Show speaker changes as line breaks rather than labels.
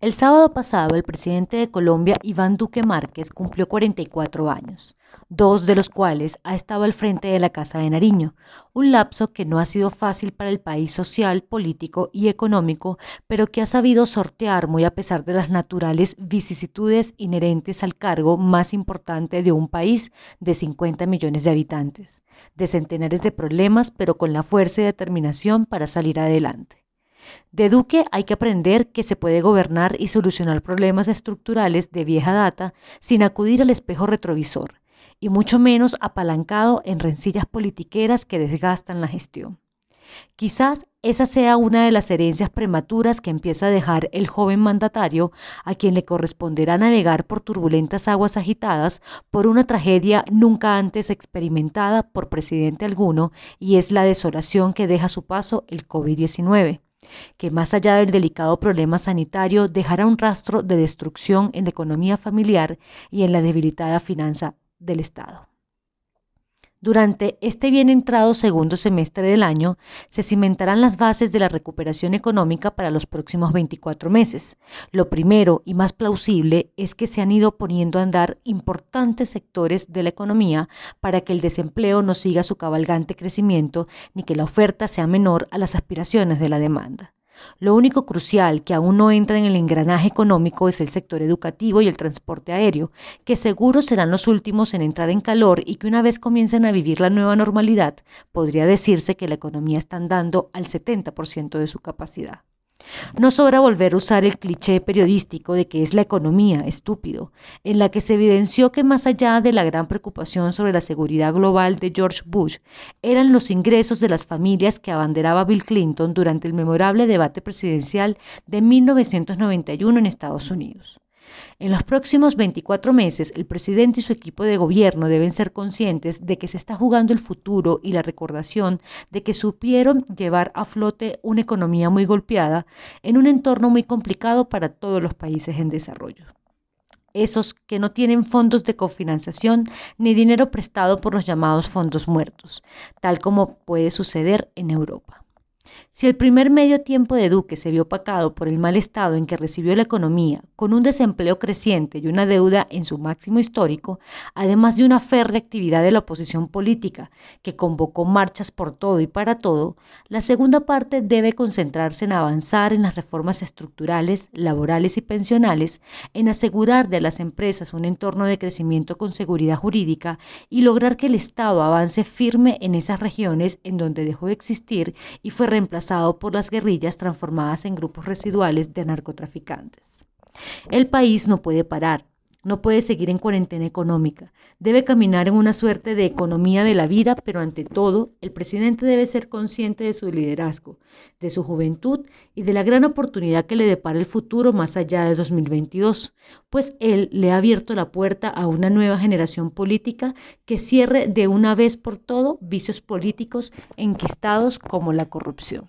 El sábado pasado, el presidente de Colombia, Iván Duque Márquez, cumplió 44 años, dos de los cuales ha estado al frente de la Casa de Nariño, un lapso que no ha sido fácil para el país social, político y económico, pero que ha sabido sortear muy a pesar de las naturales vicisitudes inherentes al cargo más importante de un país de 50 millones de habitantes, de centenares de problemas, pero con la fuerza y determinación para salir adelante. De Duque hay que aprender que se puede gobernar y solucionar problemas estructurales de vieja data sin acudir al espejo retrovisor, y mucho menos apalancado en rencillas politiqueras que desgastan la gestión. Quizás esa sea una de las herencias prematuras que empieza a dejar el joven mandatario, a quien le corresponderá navegar por turbulentas aguas agitadas por una tragedia nunca antes experimentada por presidente alguno, y es la desolación que deja a su paso el COVID-19 que más allá del delicado problema sanitario dejará un rastro de destrucción en la economía familiar y en la debilitada finanza del Estado. Durante este bien entrado segundo semestre del año, se cimentarán las bases de la recuperación económica para los próximos 24 meses. Lo primero y más plausible es que se han ido poniendo a andar importantes sectores de la economía para que el desempleo no siga su cabalgante crecimiento ni que la oferta sea menor a las aspiraciones de la demanda. Lo único crucial que aún no entra en el engranaje económico es el sector educativo y el transporte aéreo, que seguro serán los últimos en entrar en calor y que una vez comiencen a vivir la nueva normalidad, podría decirse que la economía está andando al 70% de su capacidad. No sobra volver a usar el cliché periodístico de que es la economía, estúpido, en la que se evidenció que más allá de la gran preocupación sobre la seguridad global de George Bush, eran los ingresos de las familias que abanderaba Bill Clinton durante el memorable debate presidencial de 1991 en Estados Unidos. En los próximos 24 meses, el presidente y su equipo de gobierno deben ser conscientes de que se está jugando el futuro y la recordación de que supieron llevar a flote una economía muy golpeada en un entorno muy complicado para todos los países en desarrollo esos que no tienen fondos de cofinanciación ni dinero prestado por los llamados fondos muertos, tal como puede suceder en Europa. Si el primer medio tiempo de Duque se vio opacado por el mal estado en que recibió la economía, con un desempleo creciente y una deuda en su máximo histórico, además de una férrea actividad de la oposición política que convocó marchas por todo y para todo, la segunda parte debe concentrarse en avanzar en las reformas estructurales, laborales y pensionales, en asegurar de las empresas un entorno de crecimiento con seguridad jurídica y lograr que el Estado avance firme en esas regiones en donde dejó de existir y fue reemplazado por las guerrillas transformadas en grupos residuales de narcotraficantes. El país no puede parar, no puede seguir en cuarentena económica. Debe caminar en una suerte de economía de la vida, pero ante todo, el presidente debe ser consciente de su liderazgo, de su juventud y de la gran oportunidad que le depara el futuro más allá de 2022, pues él le ha abierto la puerta a una nueva generación política que cierre de una vez por todo vicios políticos enquistados como la corrupción.